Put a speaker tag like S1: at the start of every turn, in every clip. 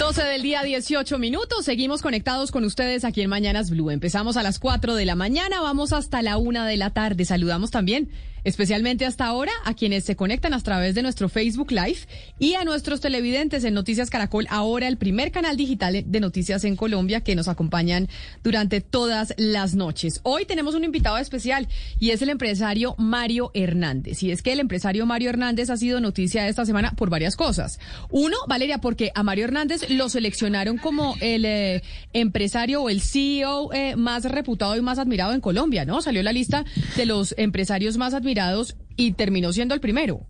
S1: 12 del día, 18 minutos. Seguimos conectados con ustedes aquí en Mañanas Blue. Empezamos a las 4 de la mañana, vamos hasta la 1 de la tarde. Saludamos también especialmente hasta ahora a quienes se conectan a través de nuestro Facebook Live y a nuestros televidentes en Noticias Caracol, ahora el primer canal digital de noticias en Colombia que nos acompañan durante todas las noches. Hoy tenemos un invitado especial y es el empresario Mario Hernández. Y es que el empresario Mario Hernández ha sido noticia esta semana por varias cosas. Uno, Valeria, porque a Mario Hernández lo seleccionaron como el eh, empresario o el CEO eh, más reputado y más admirado en Colombia, ¿no? Salió la lista de los empresarios más admirados mirados y terminó siendo el primero.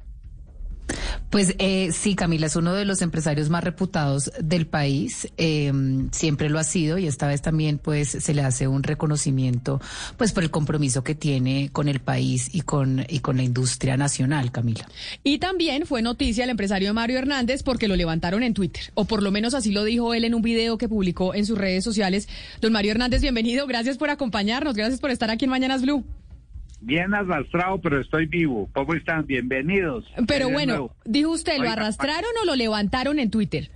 S2: Pues eh, sí, Camila es uno de los empresarios más reputados del país, eh, siempre lo ha sido y esta vez también pues se le hace un reconocimiento pues por el compromiso que tiene con el país y con y con la industria nacional, Camila.
S1: Y también fue noticia el empresario Mario Hernández porque lo levantaron en Twitter, o por lo menos así lo dijo él en un video que publicó en sus redes sociales. Don Mario Hernández, bienvenido, gracias por acompañarnos, gracias por estar aquí en Mañanas Blue.
S3: Bien arrastrado, pero estoy vivo. ¿Cómo están? Bienvenidos.
S1: Pero bueno, dijo usted, ¿lo arrastraron o lo levantaron en Twitter?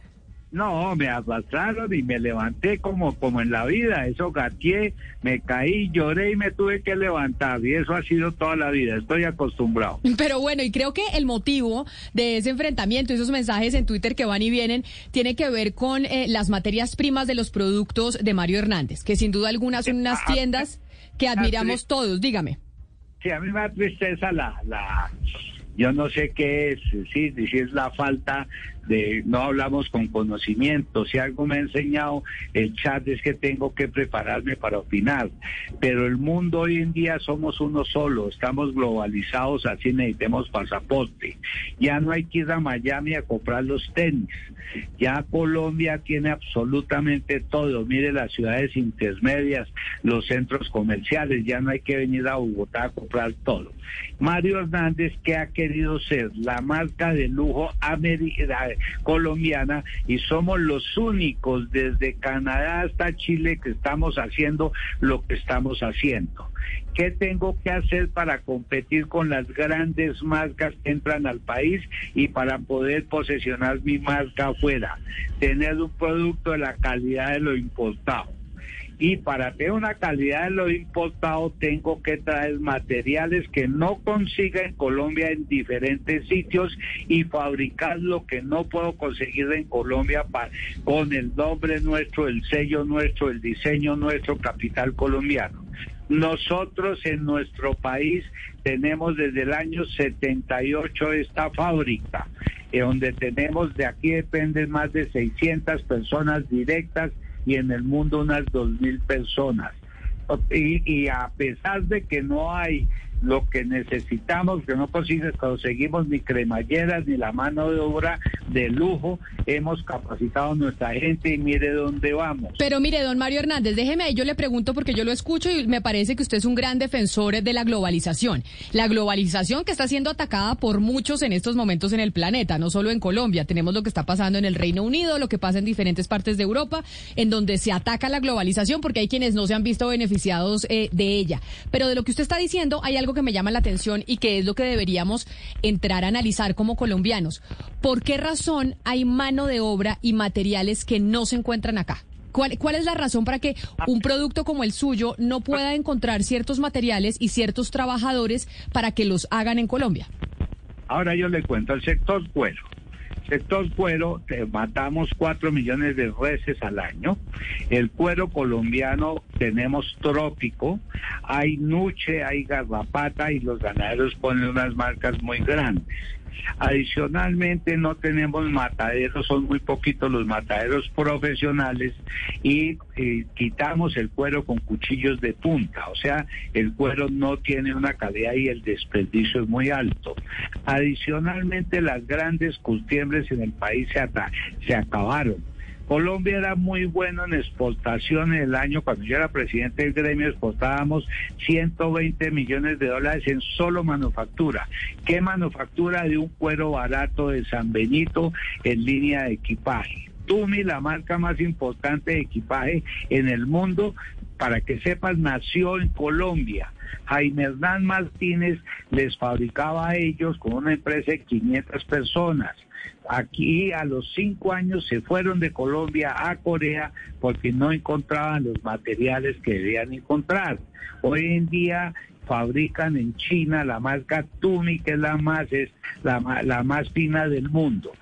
S3: No, me arrastraron y me levanté como, como en la vida. Eso gateé, me caí, lloré y me tuve que levantar. Y eso ha sido toda la vida. Estoy acostumbrado.
S1: Pero bueno, y creo que el motivo de ese enfrentamiento, esos mensajes en Twitter que van y vienen, tiene que ver con eh, las materias primas de los productos de Mario Hernández, que sin duda algunas son unas tiendas que admiramos todos. Dígame.
S3: Sí, a mí me da tristeza la, la, yo no sé qué es, sí, si es la falta de, no hablamos con conocimiento, si algo me ha enseñado el chat es que tengo que prepararme para opinar, pero el mundo hoy en día somos uno solo, estamos globalizados, así necesitamos pasaporte, ya no hay que ir a Miami a comprar los tenis, ya Colombia tiene absolutamente todo, mire las ciudades intermedias, los centros comerciales, ya no hay que venir a Bogotá a comprar todo. Mario Hernández, que ha querido ser la marca de lujo colombiana y somos los únicos desde Canadá hasta Chile que estamos haciendo lo que estamos haciendo. ¿Qué tengo que hacer para competir con las grandes marcas que entran al país y para poder posesionar mi marca afuera? Tener un producto de la calidad de lo importado y para tener una calidad de lo importado tengo que traer materiales que no consiga en Colombia en diferentes sitios y fabricar lo que no puedo conseguir en Colombia con el nombre nuestro, el sello nuestro, el diseño nuestro, capital colombiano. Nosotros en nuestro país tenemos desde el año 78 esta fábrica, eh, donde tenemos, de aquí dependen más de 600 personas directas y en el mundo unas dos mil personas. Y, y a pesar de que no hay lo que necesitamos, que no conseguimos ni cremalleras ni la mano de obra de lujo. Hemos capacitado nuestra gente y mire dónde vamos.
S1: Pero mire, don Mario Hernández, déjeme ahí, yo le pregunto porque yo lo escucho y me parece que usted es un gran defensor de la globalización. La globalización que está siendo atacada por muchos en estos momentos en el planeta, no solo en Colombia. Tenemos lo que está pasando en el Reino Unido, lo que pasa en diferentes partes de Europa, en donde se ataca la globalización porque hay quienes no se han visto beneficiados eh, de ella. Pero de lo que usted está diciendo, hay algo que me llama la atención y que es lo que deberíamos entrar a analizar como colombianos. ¿Por qué razón hay mano de obra y materiales que no se encuentran acá? ¿Cuál, ¿Cuál, es la razón para que un producto como el suyo no pueda encontrar ciertos materiales y ciertos trabajadores para que los hagan en Colombia?
S3: Ahora yo le cuento, el sector cuero sector cuero, matamos cuatro millones de reses al año. El cuero colombiano tenemos trópico, hay nuche, hay garrapata y los ganaderos ponen unas marcas muy grandes. Adicionalmente no tenemos mataderos, son muy poquitos los mataderos profesionales y eh, quitamos el cuero con cuchillos de punta, o sea, el cuero no tiene una calidad y el desperdicio es muy alto. Adicionalmente las grandes costumbres en el país se, se acabaron Colombia era muy bueno en exportación en el año, cuando yo era presidente del gremio, exportábamos 120 millones de dólares en solo manufactura. ¿Qué manufactura de un cuero barato de San Benito en línea de equipaje? Tumi, la marca más importante de equipaje en el mundo, para que sepas, nació en Colombia. Jaime Hernán Martínez les fabricaba a ellos con una empresa de 500 personas. Aquí a los cinco años se fueron de Colombia a Corea porque no encontraban los materiales que debían encontrar. Hoy en día fabrican en China la marca Tumi, que es la más, es la, la más fina del mundo.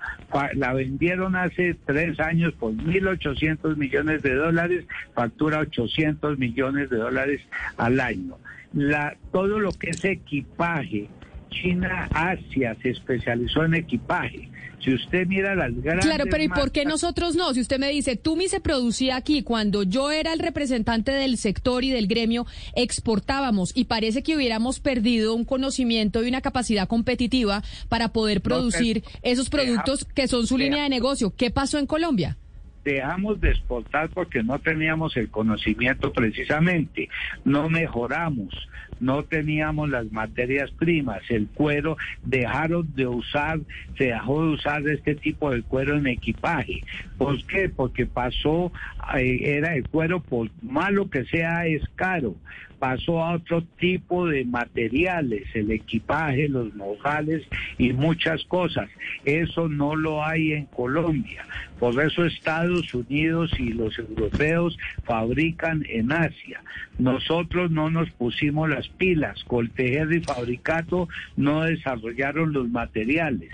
S3: La vendieron hace tres años por 1.800 millones de dólares, factura 800 millones de dólares al año. La, todo lo que es equipaje, China, Asia se especializó en equipaje. Si usted mira las grandes.
S1: Claro, pero ¿y por qué nosotros no? Si usted me dice, Tumi se producía aquí cuando yo era el representante del sector y del gremio, exportábamos y parece que hubiéramos perdido un conocimiento y una capacidad competitiva para poder producir esos productos que son su línea de negocio. ¿Qué pasó en Colombia?
S3: dejamos de exportar porque no teníamos el conocimiento precisamente, no mejoramos, no teníamos las materias primas, el cuero, dejaron de usar, se dejó de usar este tipo de cuero en equipaje. ¿Por qué? Porque pasó, eh, era el cuero, por malo que sea, es caro pasó a otro tipo de materiales, el equipaje, los mojales y muchas cosas. Eso no lo hay en Colombia. Por eso Estados Unidos y los europeos fabrican en Asia. Nosotros no nos pusimos las pilas. Coltejer y Fabricato no desarrollaron los materiales.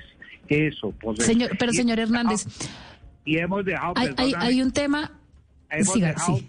S3: Eso,
S2: por Señor, pero señor Hernández.
S3: Y hemos dejado.
S2: hay un tema
S3: Hemos, dejado,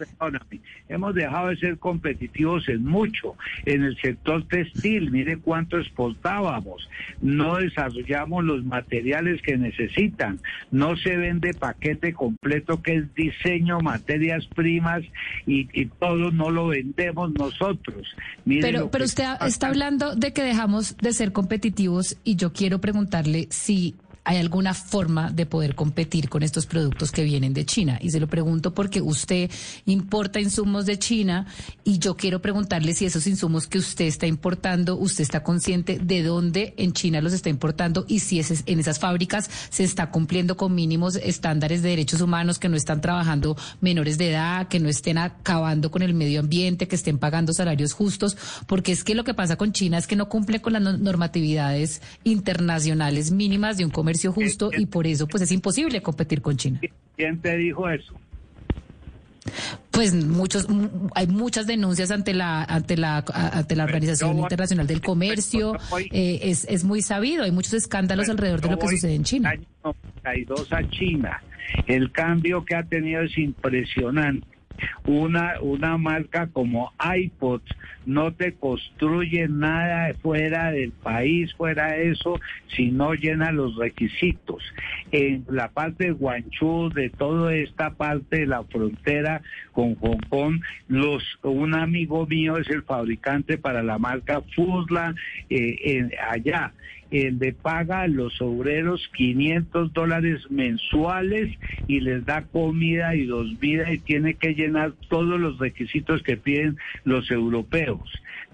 S3: hemos dejado de ser competitivos en mucho. En el sector textil, mire cuánto exportábamos. No desarrollamos los materiales que necesitan. No se vende paquete completo que es diseño, materias primas y, todo no lo vendemos nosotros.
S2: pero pero usted está hablando de que dejamos de ser competitivos y yo quiero preguntarle si ¿Hay alguna forma de poder competir con estos productos que vienen de China? Y se lo pregunto porque usted importa insumos de China y yo quiero preguntarle si esos insumos que usted está importando, usted está consciente de dónde en China los está importando y si en esas fábricas se está cumpliendo con mínimos estándares de derechos humanos, que no están trabajando menores de edad, que no estén acabando con el medio ambiente, que estén pagando salarios justos, porque es que lo que pasa con China es que no cumple con las normatividades internacionales mínimas de un comercio justo y por eso pues es imposible competir con China.
S3: ¿Quién te dijo eso?
S2: Pues muchos, hay muchas denuncias ante la ante la ante la Organización Internacional del Comercio. Eh, es, es muy sabido. Hay muchos escándalos alrededor de lo que sucede en China.
S3: Hay dos a China. El cambio que ha tenido es impresionante una, una marca como iPod no te construye nada fuera del país, fuera de eso, si no llena los requisitos. En la parte de Guangzhou, de toda esta parte de la frontera con Hong Kong, los, un amigo mío es el fabricante para la marca Fusla eh, allá el de paga a los obreros 500 dólares mensuales y les da comida y dos vidas y tiene que llenar todos los requisitos que piden los europeos.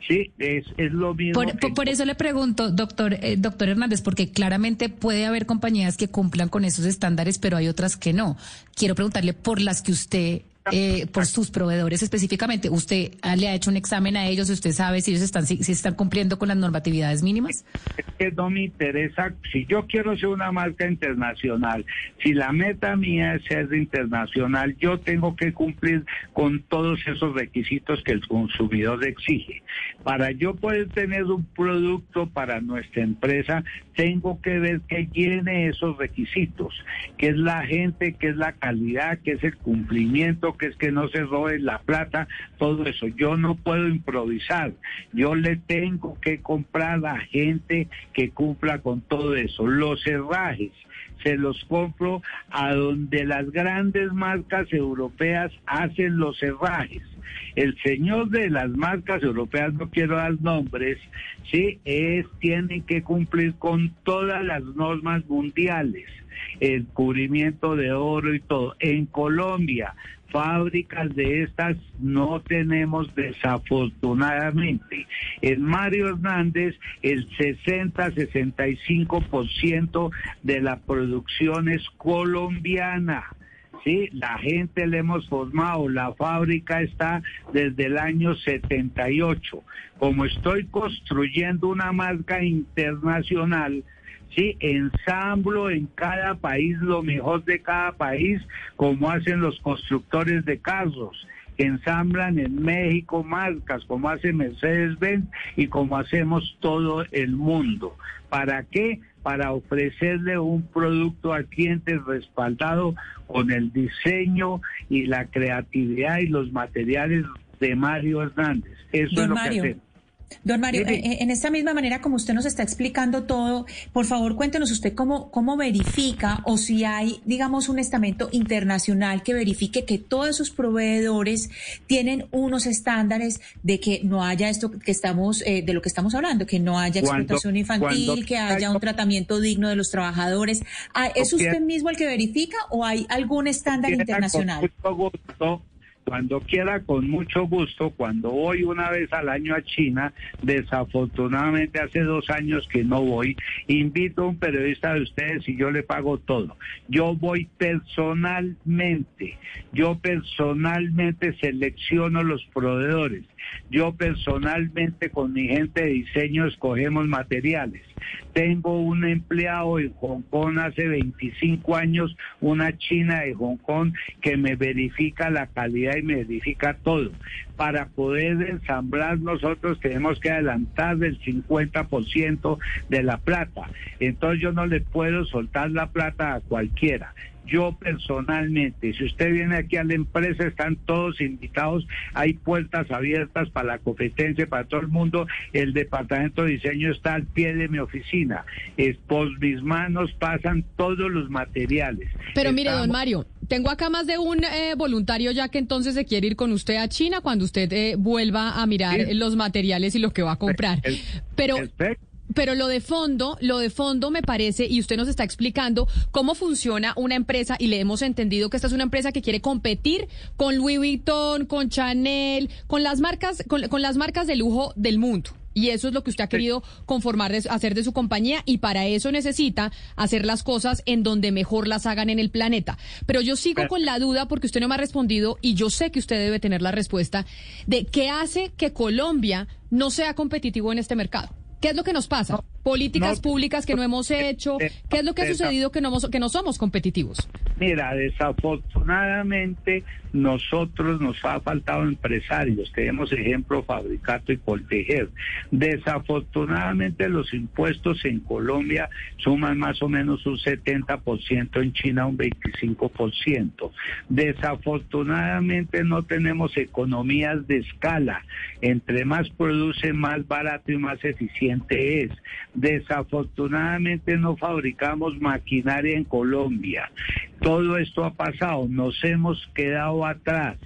S3: Sí, es, es lo mismo.
S2: Por, eso le pregunto, doctor, eh, doctor Hernández, porque claramente puede haber compañías que cumplan con esos estándares, pero hay otras que no. Quiero preguntarle por las que usted eh, por sus proveedores específicamente. ¿Usted le ha hecho un examen a ellos? ¿Usted sabe si ellos están, si, están cumpliendo con las normatividades mínimas?
S3: Es que no me interesa. Si yo quiero ser una marca internacional, si la meta mía es ser internacional, yo tengo que cumplir con todos esos requisitos que el consumidor exige. Para yo poder tener un producto para nuestra empresa, tengo que ver que llene esos requisitos, que es la gente, que es la calidad, que es el cumplimiento, bloques, que no se roben la plata, todo eso. Yo no puedo improvisar. Yo le tengo que comprar a gente que cumpla con todo eso. Los herrajes se los compro a donde las grandes marcas europeas hacen los herrajes. El señor de las marcas europeas, no quiero dar nombres, sí, es, tienen que cumplir con todas las normas mundiales, el cubrimiento de oro y todo. En Colombia, fábricas de estas no tenemos desafortunadamente. En Mario Hernández el 60-65% de la producción es colombiana. Sí, la gente le hemos formado, la fábrica está desde el año 78. Como estoy construyendo una marca internacional, ¿sí? Ensamblo en cada país lo mejor de cada país, como hacen los constructores de carros. Ensamblan en México marcas como hace Mercedes-Benz y como hacemos todo el mundo. ¿Para qué? Para ofrecerle un producto al cliente respaldado con el diseño y la creatividad y los materiales de Mario Hernández. Eso es lo que hacemos.
S4: Don Mario, eh, eh, en esta misma manera como usted nos está explicando todo, por favor cuéntenos usted cómo, cómo verifica o si hay, digamos, un estamento internacional que verifique que todos esos proveedores tienen unos estándares de que no haya esto que estamos, eh, de lo que estamos hablando, que no haya explotación infantil, que haya un tratamiento digno de los trabajadores. Ah, ¿Es usted mismo el que verifica o hay algún estándar internacional?
S3: Cuando quiera, con mucho gusto, cuando voy una vez al año a China, desafortunadamente hace dos años que no voy, invito a un periodista de ustedes y yo le pago todo. Yo voy personalmente, yo personalmente selecciono los proveedores. Yo personalmente con mi gente de diseño escogemos materiales. Tengo un empleado en Hong Kong hace 25 años, una china de Hong Kong que me verifica la calidad y me verifica todo. Para poder ensamblar nosotros tenemos que adelantar del 50% de la plata. Entonces yo no le puedo soltar la plata a cualquiera yo personalmente, si usted viene aquí a la empresa, están todos invitados, hay puertas abiertas para la competencia, para todo el mundo, el departamento de diseño está al pie de mi oficina, es, por mis manos pasan todos los materiales.
S1: Pero mire, don Mario, tengo acá más de un eh, voluntario ya que entonces se quiere ir con usted a China cuando usted eh, vuelva a mirar los materiales y lo que va a comprar. Pero pero lo de fondo, lo de fondo me parece, y usted nos está explicando cómo funciona una empresa, y le hemos entendido que esta es una empresa que quiere competir con Louis Vuitton, con Chanel, con las marcas, con, las marcas de lujo del mundo. Y eso es lo que usted ha querido conformar, hacer de su compañía, y para eso necesita hacer las cosas en donde mejor las hagan en el planeta. Pero yo sigo con la duda porque usted no me ha respondido, y yo sé que usted debe tener la respuesta, de qué hace que Colombia no sea competitivo en este mercado. ¿Qué es lo que nos pasa? Políticas públicas que no hemos hecho. ¿Qué es lo que ha sucedido que no, que no somos competitivos?
S3: Mira, desafortunadamente nosotros nos ha faltado empresarios. Tenemos ejemplo Fabricato y Coltejer. Desafortunadamente los impuestos en Colombia suman más o menos un 70%, en China un 25%. Desafortunadamente no tenemos economías de escala. Entre más produce, más barato y más eficiente es. Desafortunadamente no fabricamos maquinaria en Colombia. Todo esto ha pasado, nos hemos quedado atrás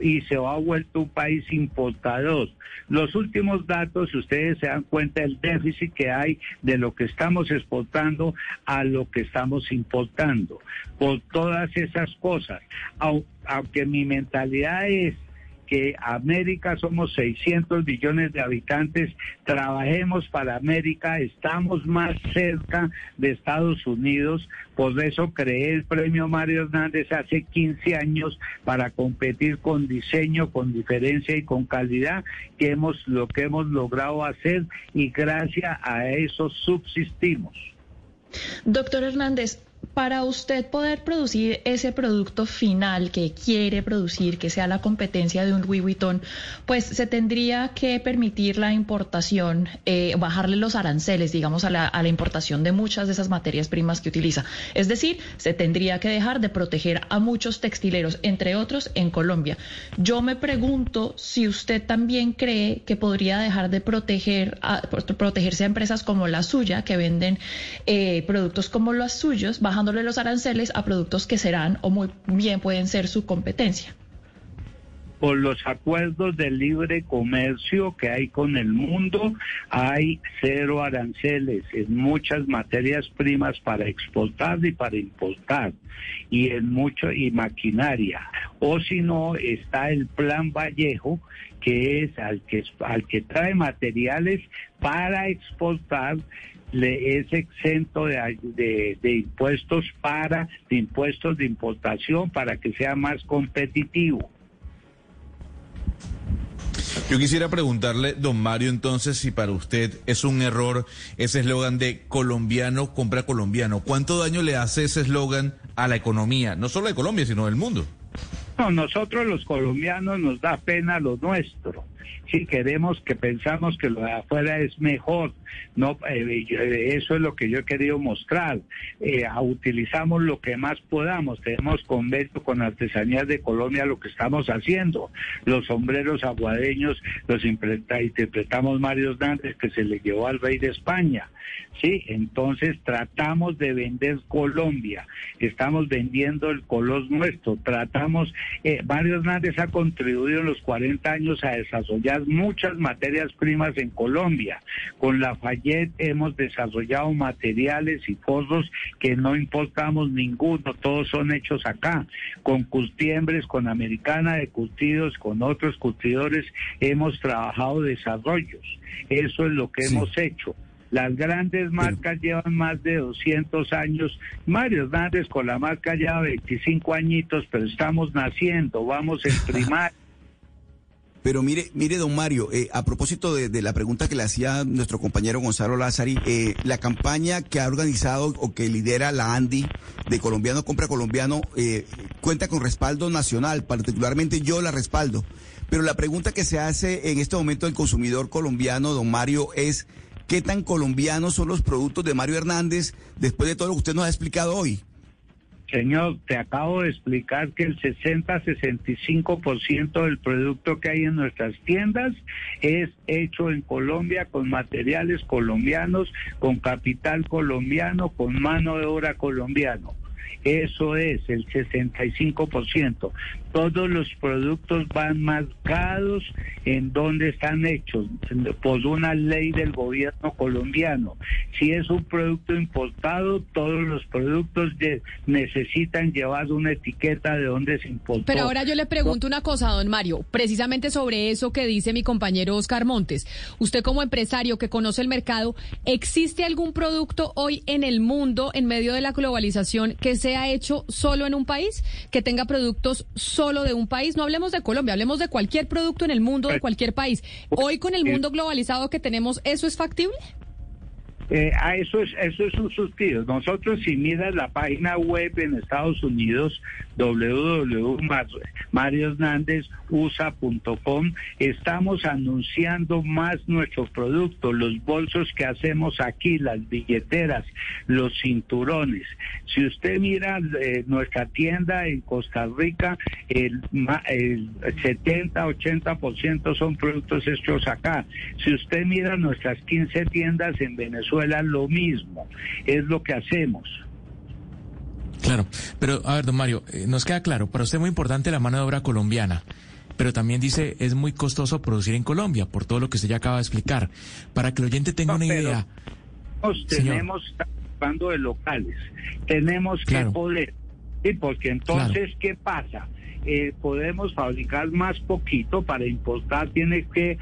S3: y se ha vuelto un país importador. Los últimos datos, ustedes se dan cuenta del déficit que hay de lo que estamos exportando a lo que estamos importando. Por todas esas cosas, aunque mi mentalidad es que América somos 600 millones de habitantes, trabajemos para América, estamos más cerca de Estados Unidos, por eso creé el premio Mario Hernández hace 15 años para competir con diseño, con diferencia y con calidad, que hemos lo que hemos logrado hacer y gracias a eso subsistimos.
S4: Doctor Hernández,
S5: para usted poder producir ese producto final que quiere producir, que sea la competencia de un Louis Vuitton, pues se tendría que permitir la importación, eh, bajarle los aranceles, digamos, a la, importación de muchas de esas materias primas que utiliza. Es decir, se tendría que dejar de proteger a muchos textileros, entre otros en Colombia. Yo me pregunto si usted también cree que podría dejar de proteger a, protegerse a empresas como la suya, que venden eh, productos como los suyos, bajándole los aranceles a productos que serán o muy bien pueden ser su competencia
S3: por los acuerdos de libre comercio que hay con el mundo, hay cero aranceles en muchas materias primas para exportar y para importar y en mucho y maquinaria. O si no, está el plan Vallejo, que es al que, al que trae materiales para exportar le es exento de, de, impuestos para de impuestos de importación para que sea más competitivo.
S6: Yo quisiera preguntarle, don Mario, entonces, si para usted es un error ese eslogan de colombiano compra colombiano. ¿Cuánto daño le hace ese eslogan a la economía, no solo de Colombia, sino del mundo?
S3: No, nosotros los colombianos nos da pena lo nuestro si queremos que pensamos que lo de afuera es mejor. No, eh, eh, eso es lo que yo he querido mostrar. Eh, utilizamos lo que más podamos. Tenemos convenio con Artesanías de Colombia lo que estamos haciendo. Los sombreros aguadeños los interpretamos Mario Hernández que se le llevó al rey de España. Sí, entonces tratamos de vender Colombia. Estamos vendiendo el color nuestro. Tratamos, Mario Hernández ha contribuido en los 40 años a desarrollar muchas materias primas en Colombia. Con la Fayette hemos desarrollado materiales y forros que no importamos ninguno, todos son hechos acá. Con Curtiembres, con Americana de Curtidos, con otros curtidores hemos trabajado desarrollos. Eso es lo que hemos hecho. Las grandes marcas llevan más de 200 años. Mario Hernández con la marca lleva 25 añitos, pero estamos naciendo, vamos en primaria.
S7: Pero mire, mire, don Mario, eh, a propósito de, la pregunta que le hacía nuestro compañero Gonzalo Lázari, eh, la campaña que ha organizado o que lidera la ANDI de Colombiano Compra Colombiano eh, cuenta con respaldo nacional, particularmente yo la respaldo. Pero la pregunta que se hace en este momento del consumidor colombiano, don Mario, es ¿qué tan colombianos son los productos de Mario Hernández después de todo lo que usted nos ha explicado hoy?
S3: Señor, te acabo de explicar que el 60-65% del producto que hay en nuestras tiendas es hecho en Colombia con materiales colombianos, con capital colombiano, con mano de obra colombiano. Eso es el 65%. Todos los productos van marcados en donde están hechos por una ley del gobierno colombiano. Si es un producto importado, todos los productos necesitan llevar una etiqueta de dónde se importó.
S1: Pero ahora yo le pregunto una cosa, don Mario, precisamente sobre eso que dice mi compañero Oscar Montes. Usted como empresario que conoce el mercado, ¿existe algún producto hoy en el mundo, en medio de la globalización, que se ha hecho solo en un país, que tenga productos solo de un país. No hablemos de Colombia, hablemos de cualquier producto en el mundo, de cualquier país. Hoy con el mundo globalizado que tenemos, ¿eso es factible?
S3: Eh, a eso es eso es un suspiro. Nosotros si miras la página web en Estados Unidos www.mariohernandezusa.com estamos anunciando más nuestros productos, los bolsos que hacemos aquí, las billeteras, los cinturones. Si usted mira eh, nuestra tienda en Costa Rica, el, el 70-80% son productos hechos acá. Si usted mira nuestras 15 tiendas en Venezuela, lo mismo. Es lo que hacemos.
S8: Claro, pero a ver, don Mario, eh, nos queda claro, para usted es muy importante la mano de obra colombiana, pero también dice es muy costoso producir en Colombia, por todo lo que usted ya acaba de explicar. Para que el oyente tenga una idea.
S3: tenemos hablando de locales, tenemos que poder, y porque entonces, ¿qué pasa? eh, podemos fabricar más poquito, para importar tiene que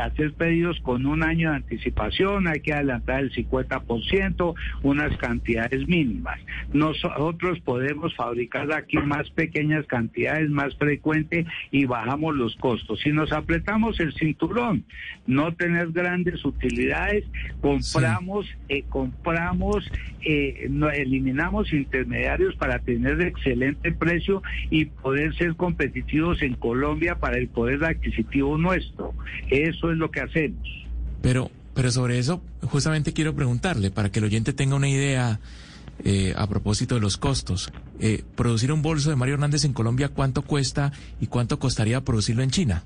S3: hacer pedidos con un año de anticipación, hay que adelantar el 50%, unas cantidades mínimas. Nosotros podemos fabricar aquí más pequeñas cantidades, más frecuente y bajamos los costos. Si nos apretamos el cinturón, no tener grandes utilidades, compramos, eh, compramos, eh, eliminamos intermediarios para tener excelente precio y poder ser competitivos en Colombia para el poder adquisitivo nuestro. Eso es lo que hacemos.
S8: Pero, pero sobre eso, justamente quiero preguntarle, para que el oyente tenga una idea eh, a propósito de los costos. Eh, producir un bolso de Mario Hernández en Colombia, ¿cuánto cuesta y cuánto costaría producirlo en China?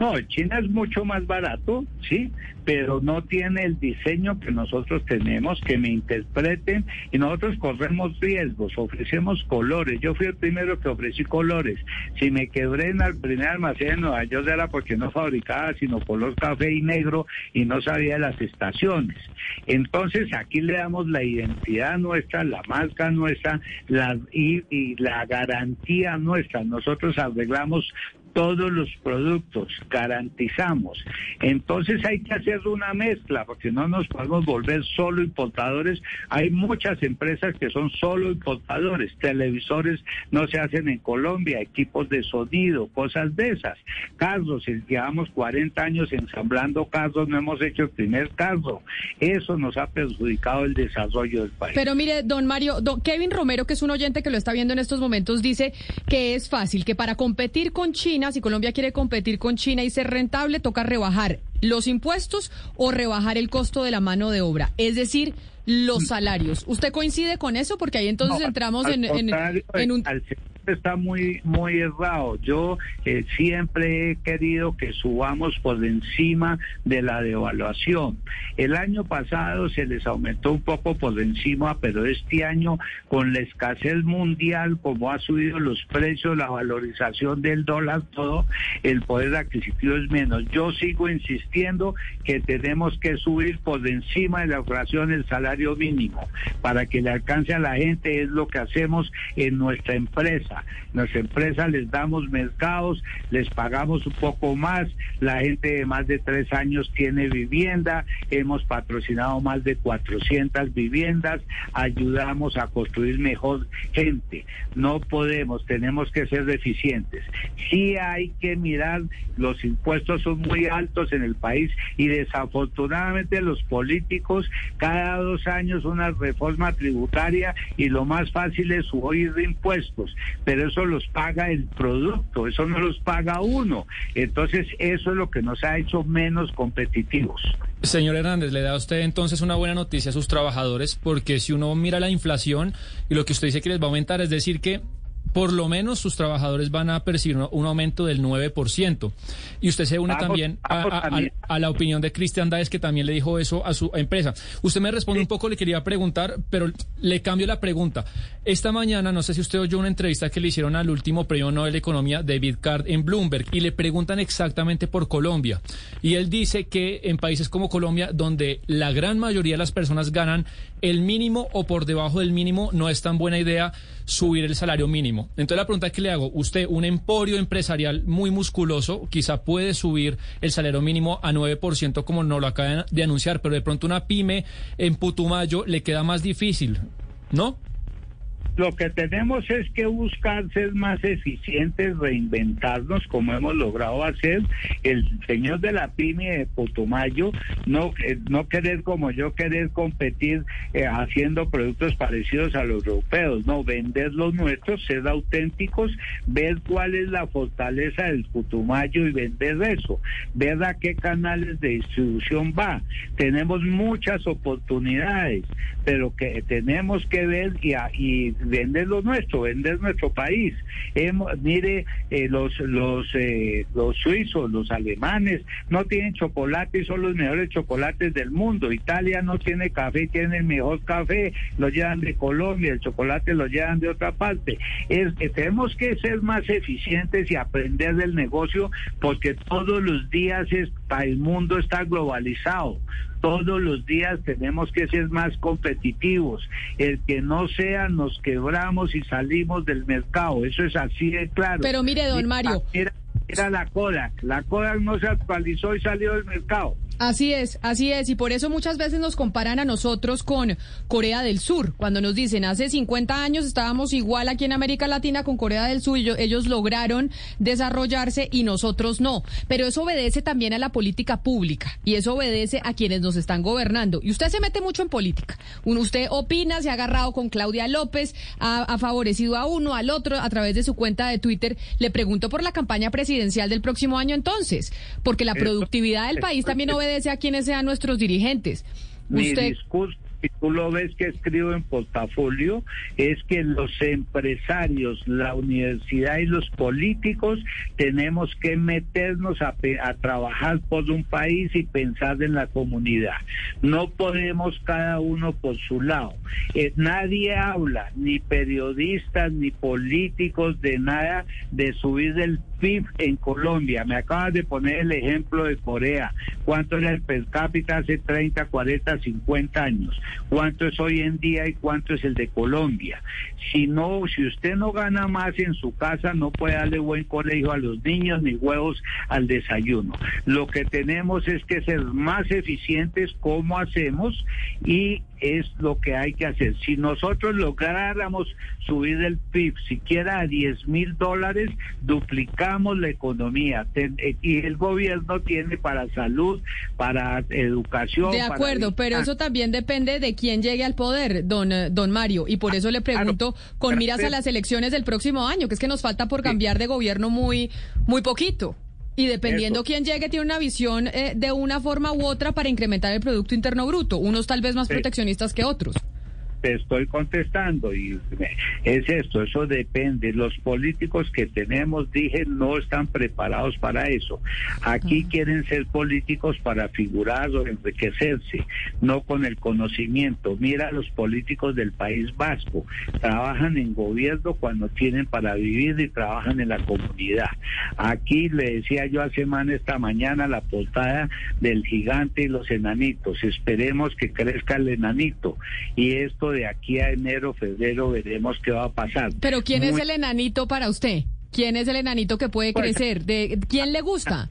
S3: No, China es mucho más barato, sí, pero no tiene el diseño que nosotros tenemos, que me interpreten y nosotros corremos riesgos, ofrecemos colores. Yo fui el primero que ofrecí colores. Si me quebré en el primer almacén de Nueva York era porque no fabricaba sino color café y negro y no sabía las estaciones. Entonces aquí le damos la identidad nuestra, la marca nuestra la, y, y la garantía nuestra. Nosotros arreglamos todos los productos, garantizamos. Entonces hay que hacer una mezcla, porque no nos podemos volver solo importadores. Hay muchas empresas que son solo importadores. Televisores no se hacen en Colombia, equipos de sonido, cosas de esas. Carros, llevamos 40 años ensamblando carros, no hemos hecho el primer carro. Eso nos ha perjudicado el desarrollo del país.
S1: Pero mire, don Mario, don Kevin Romero, que es un oyente que lo está viendo en estos momentos, dice que es fácil, que para competir con China, si Colombia quiere competir con China y ser rentable, toca rebajar los impuestos o rebajar el costo de la mano de obra, es decir, los salarios. ¿Usted coincide con eso? Porque ahí entonces entramos en, en, un
S3: está muy, muy errado. Yo eh, siempre he querido que subamos por encima de la devaluación. El año pasado se les aumentó un poco por encima, pero este año con la escasez mundial, como ha subido los precios, la valorización del dólar, todo, el poder adquisitivo es menos. Yo sigo insistiendo que tenemos que subir por encima de la inflación el salario mínimo para que le alcance a la gente, es lo que hacemos en nuestra empresa. Nuestra empresa les damos mercados, les pagamos un poco más, la gente de más de tres años tiene vivienda, hemos patrocinado más de 400 viviendas, ayudamos a construir mejor gente. No podemos, tenemos que ser eficientes. Sí hay que mirar, los impuestos son muy altos en el país y desafortunadamente los políticos cada dos años una reforma tributaria y lo más fácil es subir de impuestos pero eso los paga el producto, eso no los paga uno. Entonces, eso es lo que nos ha hecho menos competitivos.
S9: Señor Hernández, le da a usted entonces una buena noticia a sus trabajadores, porque si uno mira la inflación y lo que usted dice que les va a aumentar, es decir, que por lo menos sus trabajadores van a percibir un aumento del 9%. Y usted se une también, a, la opinión de Cristian Daes, que también le dijo eso a su empresa. Usted me responde un poco, le quería preguntar, pero le cambio la pregunta. Esta mañana, no sé si usted oyó una entrevista que le hicieron al último premio Nobel de Economía, David Card, en Bloomberg, y le preguntan exactamente por Colombia. Y él dice que en países como Colombia, donde la gran mayoría de las personas ganan el mínimo o por debajo del mínimo, no es tan buena idea subir el salario mínimo. Entonces la pregunta que le hago, usted, un emporio empresarial muy musculoso, quizá puede subir el salario mínimo a 9% como no lo acaban de anunciar, pero de pronto una pyme en Putumayo le queda más difícil, ¿no?
S3: Lo que tenemos es que buscar ser más eficientes, reinventarnos como hemos logrado hacer. El señor de la pyme de Potomayo, no, eh, no querer como yo, querer competir eh, haciendo productos parecidos a los europeos, no, vender los nuestros, ser auténticos, ver cuál es la fortaleza del Putumayo y vender eso, ver a qué canales de distribución va. Tenemos muchas oportunidades, pero que tenemos que ver y, y vender lo nuestro, vender nuestro país. mire, eh, los, los, eh, los suizos, los alemanes no tienen chocolate y son los mejores chocolates del mundo. Italia no tiene café, tiene el mejor café, lo llevan de Colombia, el chocolate lo llevan de otra parte. Es, que tenemos que ser más eficientes y aprender del negocio porque todos los días el mundo está globalizado. Todos los días tenemos que ser más competitivos. El que no sea, nos quebramos y salimos del mercado. Eso es así de claro.
S1: Pero mire, don Mario.
S3: Era, era la Kodak. La Kodak no se actualizó y salió del mercado.
S1: Así es, así es, y por eso muchas veces nos comparan a nosotros con Corea del Sur, cuando nos dicen hace 50 años estábamos igual aquí en América Latina con Corea del Sur, y ellos lograron desarrollarse y nosotros no, pero eso obedece también a la política pública y eso obedece a quienes nos están gobernando. Y usted se mete mucho en política, usted opina, se ha agarrado con Claudia López, ha, ha favorecido a uno, al otro a través de su cuenta de Twitter. Le pregunto por la campaña presidencial del próximo año entonces, porque la productividad del país también obedece a quienes sean nuestros dirigentes.
S3: Usted si tú lo ves que escribo en portafolio, es que los empresarios, la universidad y los políticos tenemos que meternos a, trabajar por un país y pensar en la comunidad. No podemos cada uno por su lado. Eh, nadie habla, ni periodistas, ni políticos, de nada de subir el PIB en Colombia. Me acabas de poner el ejemplo de Corea. ¿Cuánto era el per cápita hace 30, 40, 50 años? cuánto es hoy en día y cuánto es el de Colombia. Si no, si usted no gana más en su casa, no puede darle buen colegio a los niños ni huevos al desayuno. Lo que tenemos es que ser más eficientes como hacemos y es lo que hay que hacer. Si nosotros lográramos subir el PIB siquiera a 10 mil dólares, la economía eh, y el gobierno tiene para salud, para educación.
S1: De acuerdo, pero eso también depende de quién llegue al poder, don, eh, don Mario, y por eso le pregunto con miras a las elecciones del próximo año, que es que nos falta por cambiar de gobierno muy, muy poquito. Y dependiendo quién llegue, tiene una visión eh, de una forma u otra para incrementar el Producto Interno Bruto, unos tal vez más proteccionistas que otros
S3: te estoy contestando y es esto, eso depende. Los políticos que tenemos, dije, no están preparados para eso. Aquí quieren ser políticos para figurar o enriquecerse, no con el conocimiento. Mira los políticos del País Vasco, trabajan en gobierno cuando tienen para vivir y trabajan en la comunidad. Aquí le decía yo hace semana esta mañana la portada del gigante y los enanitos. Esperemos que crezca el enanito y esto de aquí a enero, febrero, veremos qué va a pasar.
S1: Pero ¿quién es el enanito para usted? ¿Quién es el enanito que puede crecer? ¿De quién le gusta?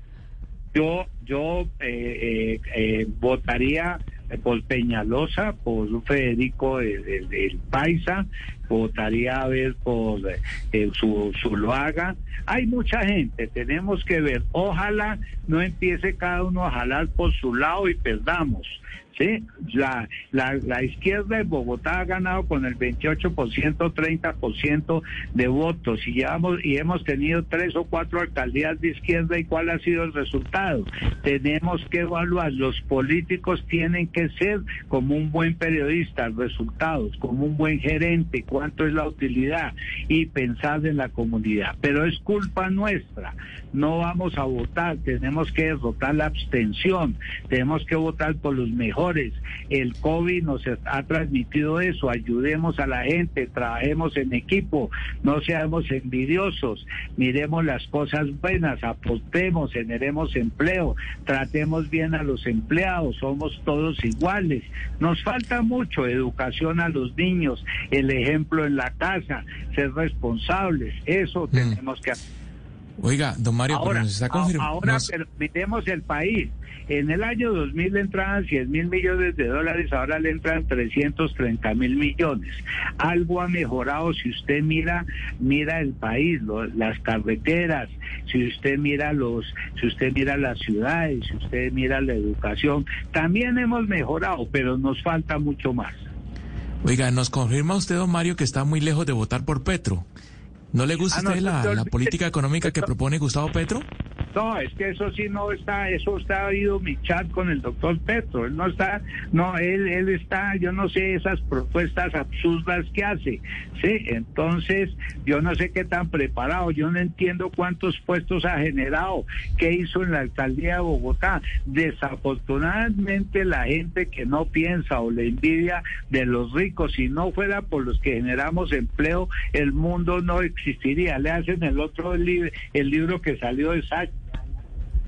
S3: Yo, yo eh, eh, eh votaría por Peñalosa, por Federico el, Paisa, votaría a ver por eh, su, su Loaga. Hay mucha gente, tenemos que ver. Ojalá no empiece cada uno a jalar por su lado y perdamos. ¿Sí? La, la, izquierda de Bogotá ha ganado con el 28%, 30% de votos y, llevamos, y hemos tenido tres o cuatro alcaldías de izquierda y cuál ha sido el resultado. Tenemos que evaluar, los políticos tienen que ser como un buen periodista, resultados, como un buen gerente, cuánto es la utilidad y pensar en la comunidad. Pero es culpa nuestra, no vamos a votar, tenemos que derrotar la abstención, tenemos que votar por los mejores el COVID nos ha transmitido eso. Ayudemos a la gente, trabajemos en equipo, no seamos envidiosos, miremos las cosas buenas, apostemos, generemos empleo, tratemos bien a los empleados, somos todos iguales. Nos falta mucho educación a los niños, el ejemplo en la casa, ser responsables, eso mm. tenemos que hacer.
S8: Oiga, don Mario,
S3: ahora,
S8: nos está confirmando.
S3: Ahora miremos el país. En el año 2000 le entraban 100 mil millones de dólares, ahora le entran 330 mil millones. Algo ha mejorado si usted mira, mira el país, las carreteras, si usted mira los, si usted mira las ciudades, si usted mira la educación, también hemos mejorado, pero nos falta mucho más.
S8: Oiga, nos confirma usted, don Mario, que está muy lejos de votar por Petro. ¿No le gusta ah, a usted la, política económica que propone Gustavo Petro?
S3: No, es que eso sí no está, eso está habido mi chat con el doctor Petro, él no está, no, él, él está, yo no sé esas propuestas absurdas que hace, sí, entonces yo no sé qué tan preparado, yo no entiendo cuántos puestos ha generado, qué hizo en la alcaldía de Bogotá, desafortunadamente la gente que no piensa o le envidia de los ricos, si no fuera por los que generamos empleo, el mundo no existiría, le hacen el otro el libro que salió de Sachs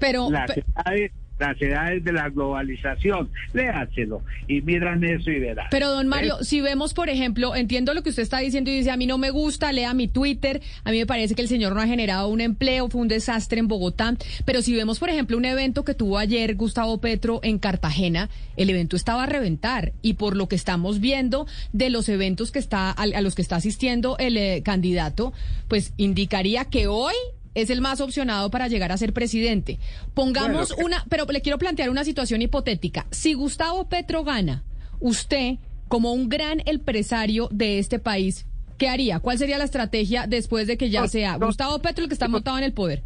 S1: pero,
S3: las, edades, las edades de la globalización. Léaselo y miran eso y verán.
S1: Pero, don Mario, si vemos, por ejemplo, entiendo lo que usted está diciendo y dice, a mí no me gusta, lea mi Twitter, a mí me parece que el señor no ha generado un empleo, fue un desastre en Bogotá, pero si vemos, por ejemplo, un evento que tuvo ayer Gustavo Petro en Cartagena, el evento estaba a reventar y por lo que estamos viendo de los eventos que está a, los que está asistiendo el eh, candidato, pues indicaría que hoy es el más opcionado para llegar a ser presidente. Pongamos una, pero le quiero plantear una situación hipotética. Si Gustavo Petro gana, usted, como un gran empresario de este país, ¿qué haría? ¿Cuál sería la estrategia después de que ya sea Gustavo Petro el que está montado en el poder?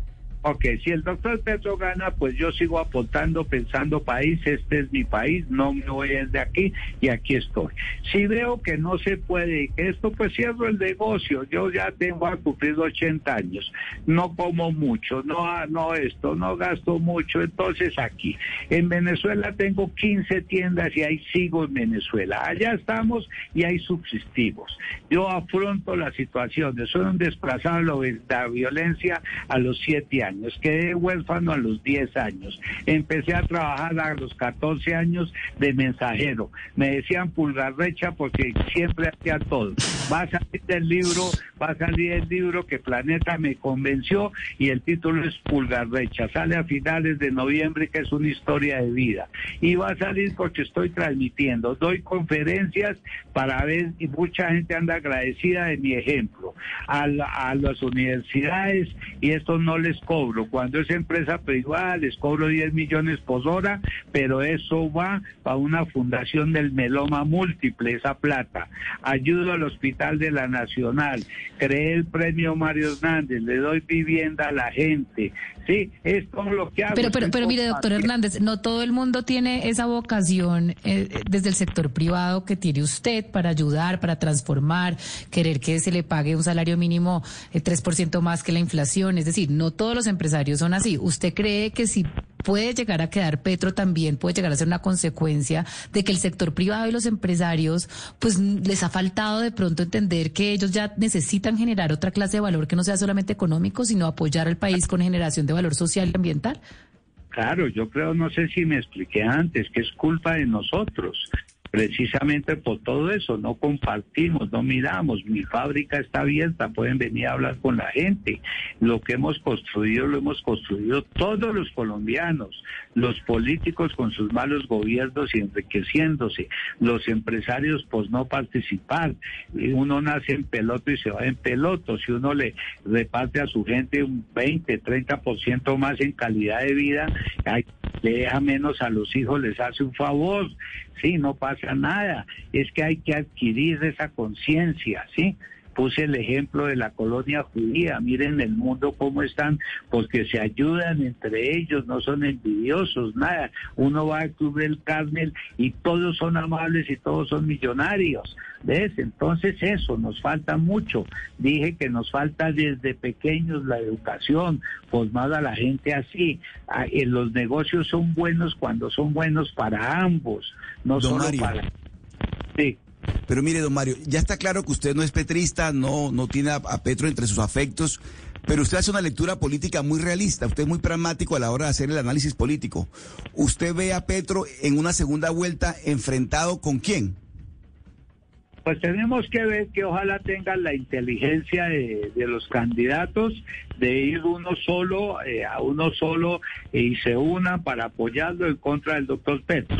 S3: Ok, si el doctor Petro gana, pues yo sigo aportando, pensando país, este es mi país, no me voy de aquí y aquí estoy. Si veo que no se puede esto, pues cierro el negocio. Yo ya tengo a cumplir 80 años, no como mucho, no, no esto, no gasto mucho, entonces aquí. En Venezuela tengo 15 tiendas y ahí sigo en Venezuela. Allá estamos y ahí subsistimos. Yo afronto la situación, soy un desplazado de la violencia a los 7 años quedé huérfano a los 10 años, empecé a trabajar a los 14 años de mensajero, me decían pulgarrecha porque siempre hacía todo. Va a salir el libro, va a salir el libro que Planeta me convenció y el título es Pulgarrecha, sale a finales de noviembre que es una historia de vida. Y va a salir porque estoy transmitiendo, doy conferencias para ver y mucha gente anda agradecida de mi ejemplo. A, a las universidades y esto no les cobra cuando es empresa privada les cobro 10 millones por hora, pero eso va para una fundación del meloma múltiple, esa plata. Ayudo al Hospital de la Nacional, creé el premio Mario Hernández, le doy vivienda a la gente. Sí, es todo lo que hago.
S2: Pero, pero, pero mire, doctor Hernández, no todo el mundo tiene esa vocación eh, desde el sector privado que tiene usted para ayudar, para transformar, querer que se le pague un salario mínimo eh, 3% más que la inflación. Es decir, no todos los empresarios son así. ¿Usted cree que si puede llegar a quedar Petro también puede llegar a ser una consecuencia de que el sector privado y los empresarios pues les ha faltado de pronto entender que ellos ya necesitan generar otra clase de valor que no sea solamente económico, sino apoyar al país con generación de valor social y ambiental?
S3: Claro, yo creo, no sé si me expliqué antes, que es culpa de nosotros precisamente por todo eso, no compartimos, no miramos, mi fábrica está abierta, pueden venir a hablar con la gente. Lo que hemos construido lo hemos construido todos los colombianos, los políticos con sus malos gobiernos y enriqueciéndose, los empresarios pues no participar. Uno nace en peloto y se va en peloto, si uno le reparte a su gente un 20, 30% más en calidad de vida, le deja menos a los hijos, les hace un favor, sí, no pasa nada, es que hay que adquirir esa conciencia, ¿sí? Puse el ejemplo de la colonia judía, miren el mundo cómo están, porque se ayudan entre ellos, no son envidiosos, nada. Uno va al Club del Carmel y todos son amables y todos son millonarios. ¿Ves? Entonces eso, nos falta mucho. Dije que nos falta desde pequeños la educación, formar a la gente así. Ah, los negocios son buenos cuando son buenos para ambos, no solo para...
S7: Sí. Pero mire, don Mario, ya está claro que usted no es petrista, no, no tiene a, Petro entre sus afectos, pero usted hace una lectura política muy realista, usted es muy pragmático a la hora de hacer el análisis político. ¿Usted ve a Petro en una segunda vuelta enfrentado con quién?
S3: Pues tenemos que ver que ojalá tengan la inteligencia de, los candidatos de ir uno solo, eh, a uno solo y se unan para apoyarlo en contra del doctor Petro.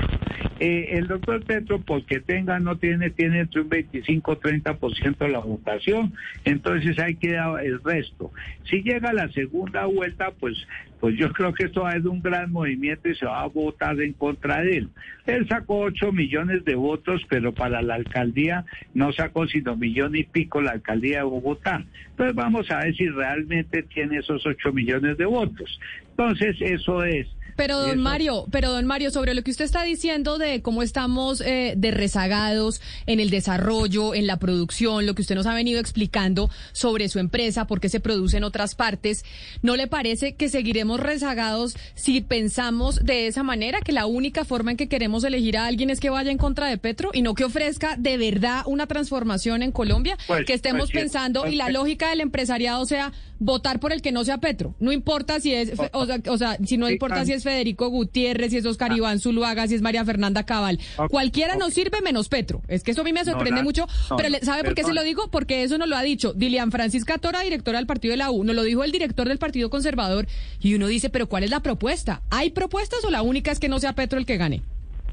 S3: Eh, el doctor Petro, porque tenga, no tiene, tiene entre un 25 30% de la votación, entonces hay que dar el resto. Si llega la segunda vuelta, pues, pues yo creo que esto va a ser un gran movimiento y se va a votar en contra de él. Él sacó 8 millones de votos, pero para la alcaldía no sacó sino millón y pico la alcaldía de Bogotá. Entonces vamos a ver si realmente tiene esos 8 millones de votos. Entonces eso es.
S1: Pero don Mario, pero don Mario, sobre lo que usted está diciendo de cómo estamos eh, de rezagados en el desarrollo, en la producción, lo que usted nos ha venido explicando sobre su empresa, por qué se produce en otras partes, ¿no le parece que seguiremos rezagados si pensamos de esa manera, que la única forma en que queremos elegir a alguien es que vaya en contra de Petro y no que ofrezca de verdad una transformación en Colombia?
S3: Pues,
S1: que estemos
S3: pues,
S1: pensando
S3: pues,
S1: y la lógica del empresariado sea votar por el que no sea Petro. No importa si es, o sea, o sea, si no importa si es Federico Gutiérrez, si es Oscar Iván Zuluaga, si es María Fernanda Cabal.
S3: Ok,
S1: Cualquiera nos sirve menos Petro. Es que eso a mí me sorprende mucho.
S3: no,
S1: pero ¿sabe por qué se lo digo? Porque eso nos lo ha dicho Dilian Francisca Tora, directora del partido de la U. Nos lo dijo el director del Partido Conservador. Y uno dice, ¿pero cuál es la propuesta? ¿Hay propuestas o la única es que no sea Petro el que gane?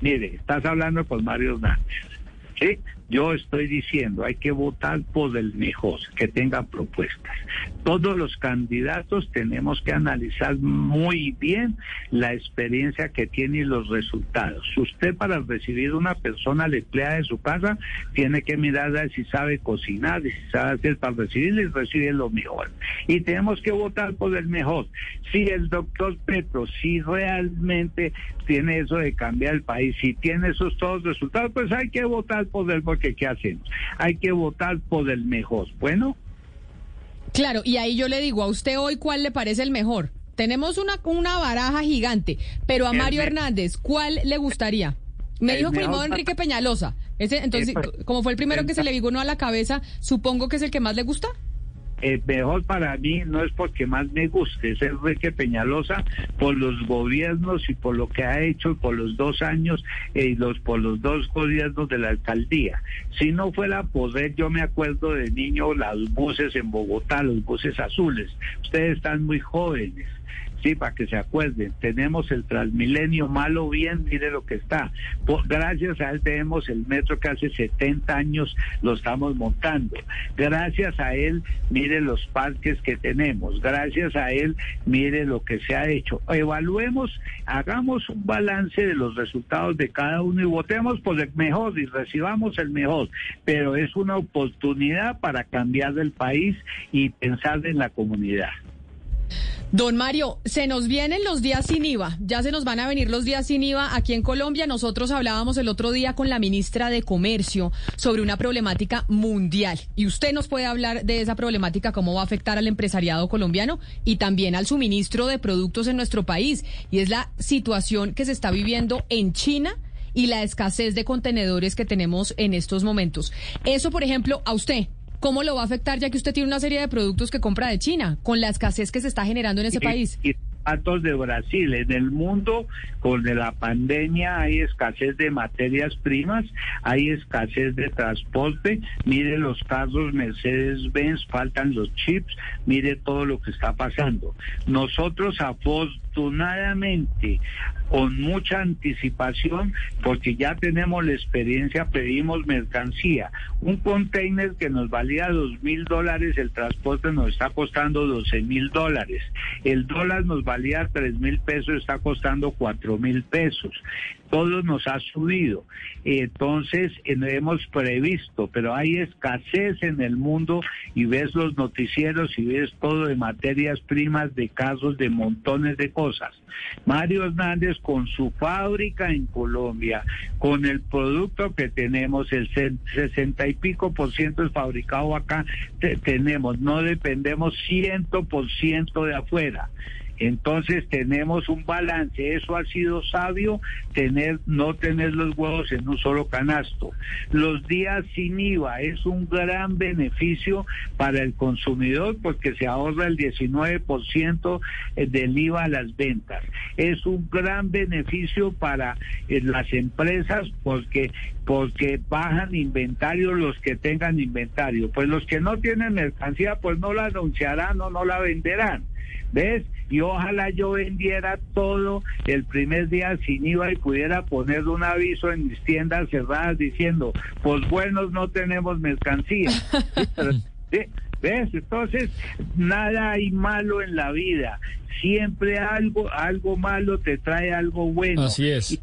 S3: Mire, estás hablando con Mario Hernández. ¿sí? Yo estoy diciendo, hay que votar por el mejor, que tenga propuestas. Todos los candidatos tenemos que analizar muy bien la experiencia que tiene y los resultados. Usted para recibir una persona la empleada de su casa tiene que mirar si sabe cocinar si sabe hacer para recibirle y recibir lo mejor. Y tenemos que votar por el mejor. Si el doctor Petro, si realmente tiene eso de cambiar el país, si tiene esos todos resultados, pues hay que votar por él porque ¿qué hacemos? Hay que votar por el mejor. Bueno,
S1: Claro, y ahí yo le digo a usted hoy cuál le parece el mejor. Tenemos una, una baraja gigante, pero a Mario Hernández, ¿cuál le gustaría? Me dijo
S3: pa-
S1: Enrique Peñalosa. Ese, entonces, como fue el primero que se le vino a la cabeza, supongo que es el que más le gusta.
S3: El mejor para mí no es porque más me guste, es Enrique Peñalosa por los gobiernos y por lo que ha hecho por los dos años eh, y los por los dos gobiernos de la alcaldía. Si no fuera por él, yo me acuerdo de niño las buses en Bogotá, los buses azules. Ustedes están muy jóvenes. Sí, para que se acuerden, tenemos el Transmilenio malo bien, mire lo que está. Por- gracias a él tenemos el metro que hace 70 años lo estamos montando. Gracias a él, mire los parques que tenemos. Gracias a él, mire lo que se ha hecho. Evaluemos, hagamos un balance de los resultados de cada uno y votemos por el mejor y recibamos el mejor. Pero es una oportunidad para cambiar el país y pensar en la comunidad.
S1: Don Mario, se nos vienen los días sin IVA, ya se nos van a venir los días sin IVA aquí en Colombia. Nosotros hablábamos el otro día con la ministra de Comercio sobre una problemática mundial y usted nos puede hablar de esa problemática, cómo va a afectar al empresariado colombiano y también al suministro de productos en nuestro país. Y es la situación que se está viviendo en China y la escasez de contenedores que tenemos en estos momentos. Eso, por ejemplo, a usted. ¿Cómo lo va a afectar ya que usted tiene una serie de productos que compra de China con la escasez que se está generando en ese
S3: y-
S1: país?
S3: Y datos de Brasil. En el mundo, con la pandemia, hay escasez de materias primas, hay escasez de transporte. Mire los carros Mercedes-Benz, faltan los chips, mire todo lo que está pasando. Nosotros, afortunadamente, con mucha anticipación, porque ya tenemos la experiencia, pedimos mercancía. Un container que nos valía dos mil dólares, el transporte nos está costando doce mil dólares. El dólar nos valía tres mil pesos, está costando cuatro mil pesos. Todo nos ha subido. Entonces, eh, hemos previsto, pero hay escasez en el mundo y ves los noticieros y ves todo de materias primas, de casos, de montones de cosas. Mario Hernández con su fábrica en Colombia, con el producto que tenemos, el se- sesenta y pico por ciento es fabricado acá, te- tenemos, no dependemos ciento por ciento de afuera. Entonces tenemos un balance, eso ha sido sabio, tener, no tener los huevos en un solo canasto. Los días sin IVA es un gran beneficio para el consumidor porque se ahorra el 19% del IVA a las ventas. Es un gran beneficio para eh, las empresas porque porque bajan inventario los que tengan inventario. Pues los que no tienen mercancía pues no la anunciarán o no la venderán. ¿Ves? Y ojalá yo vendiera todo el primer día sin IVA y pudiera poner un aviso en mis tiendas cerradas diciendo, pues buenos no tenemos mercancía. ¿Ves? Entonces, nada hay malo en la vida. Siempre algo, algo malo te trae algo bueno.
S9: Así es
S3: y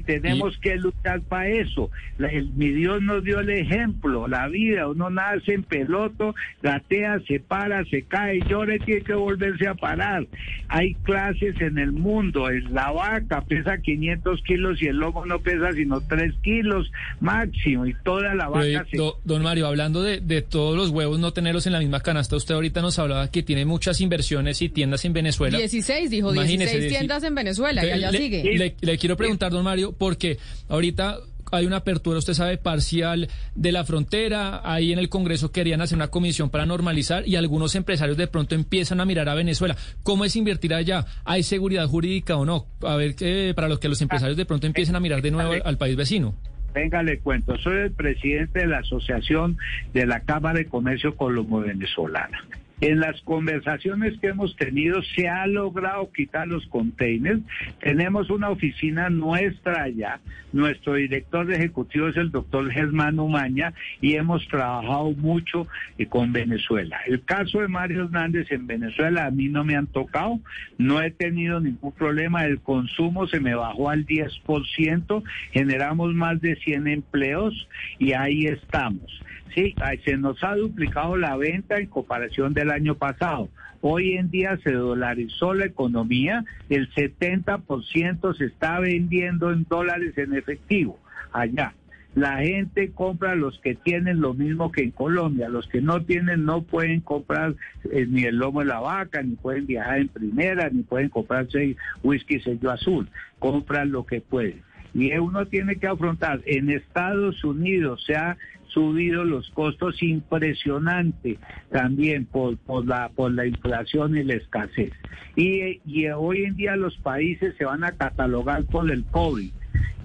S3: tenemos que luchar para eso. el, mi Dios nos dio el ejemplo, la vida, uno nace en peloto, gatea, se para, se cae, llora y tiene que volverse a parar. Hay clases en el mundo, la vaca pesa 500 kilos y el lobo no pesa sino 3 kilos máximo y toda la vaca
S9: se... Don Mario, hablando de, de todos los huevos, no tenerlos en la misma canasta, usted ahorita nos hablaba que tiene muchas inversiones y tiendas en Venezuela.
S1: 16, dijo, 16 tiendas en Venezuela, y allá sigue.
S9: le quiero preguntar, don Mario, porque ahorita hay una apertura, usted sabe, parcial de la frontera. Ahí en el Congreso querían hacer una comisión para normalizar y algunos empresarios de pronto empiezan a mirar a Venezuela. ¿Cómo es invertir allá? ¿Hay seguridad jurídica o no? A ver, que para los que los empresarios de pronto empiecen a mirar de nuevo al, país vecino.
S3: Venga, le cuento. Soy el presidente de la Asociación de la Cámara de Comercio Colombo-Venezolana. En las conversaciones que hemos tenido se ha logrado quitar los containers. Tenemos una oficina nuestra allá. Nuestro director ejecutivo es el doctor Germán Umaña y hemos trabajado mucho eh, con Venezuela. El caso de Mario Hernández en Venezuela a mí no me han tocado. No he tenido ningún problema. El consumo se me bajó al 10%. Generamos más de 100 empleos y ahí estamos. Sí, se nos ha duplicado la venta en comparación del año pasado. Hoy en día se dolarizó la economía, el 70% se está vendiendo en dólares en efectivo allá. La gente compra los que tienen lo mismo que en Colombia. Los que no tienen no pueden comprar eh, ni el lomo de la vaca, ni pueden viajar en primera, ni pueden comprarse whisky sello azul. Compran lo que pueden. Y uno tiene que afrontar, en Estados Unidos se ha subido los costos impresionante también por, por, la, por la inflación y la escasez. Y, y hoy en día los países se van a catalogar por el COVID.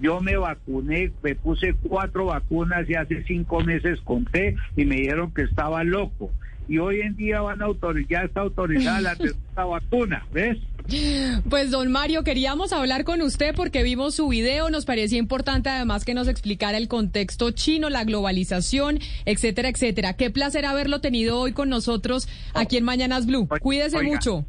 S3: Yo me vacuné, me puse cuatro vacunas y hace cinco meses conté y me dijeron que estaba loco. Y hoy en día van a autorizar, ya está autorizada la tercera vacuna, ¿ves?
S1: Pues don Mario, queríamos hablar con usted porque vimos su video, nos parecía importante además que nos explicara el contexto chino, la globalización, etcétera, etcétera. Qué placer haberlo tenido hoy con nosotros aquí en Mañanas Blue. Cuídese mucho.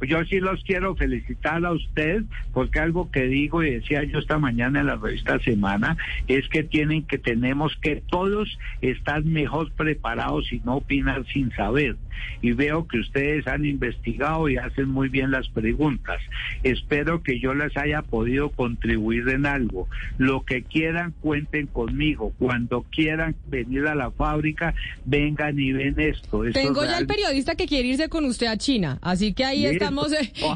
S3: Yo sí los quiero felicitar a usted porque algo que digo y decía yo esta mañana en la revista Semana es que tienen que tenemos que todos estar mejor preparados y no opinar sin saber. Y veo que ustedes han investigado y hacen muy bien las preguntas. Espero que yo les haya podido contribuir en algo. Lo que quieran cuenten conmigo. Cuando quieran venir a la fábrica, vengan y ven esto.
S1: Tengo ya el periodista que quiere irse con usted a China, así que ahí estamos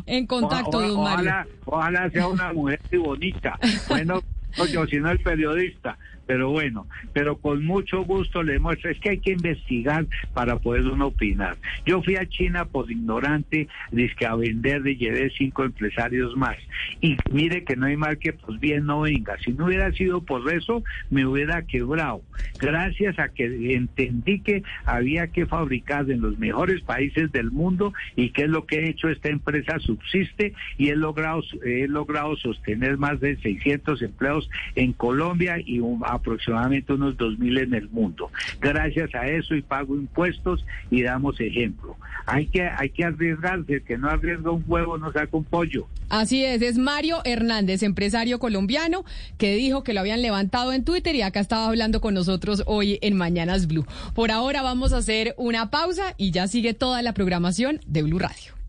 S1: en contacto, don Mario.
S3: Ojalá, sea una mujer muy bonita. Bueno, yo, si no el periodista pero bueno, pero con mucho gusto le muestro, es que hay que investigar para poder uno opinar. Yo fui a China por ignorante, que a vender y llevé cinco empresarios más. Y mire que no hay mal que pues bien no venga. Si no hubiera sido por eso, me hubiera quebrado. Gracias a que entendí que había que fabricar en los mejores países del mundo y que es lo que he hecho esta empresa subsiste y he logrado, he logrado sostener más de 600 empleos en Colombia y un, aproximadamente unos 2.000 en el mundo. Gracias a eso y pago impuestos y damos ejemplo. Hay que, hay que arriesgarse, el que no arriesga un huevo no saca un pollo.
S1: Así es, es Mario Hernández, empresario colombiano, que dijo que lo habían levantado en Twitter y acá estaba hablando con nosotros hoy en Mañanas Blue. Por ahora vamos a hacer una pausa y ya sigue toda la programación de Blue Radio.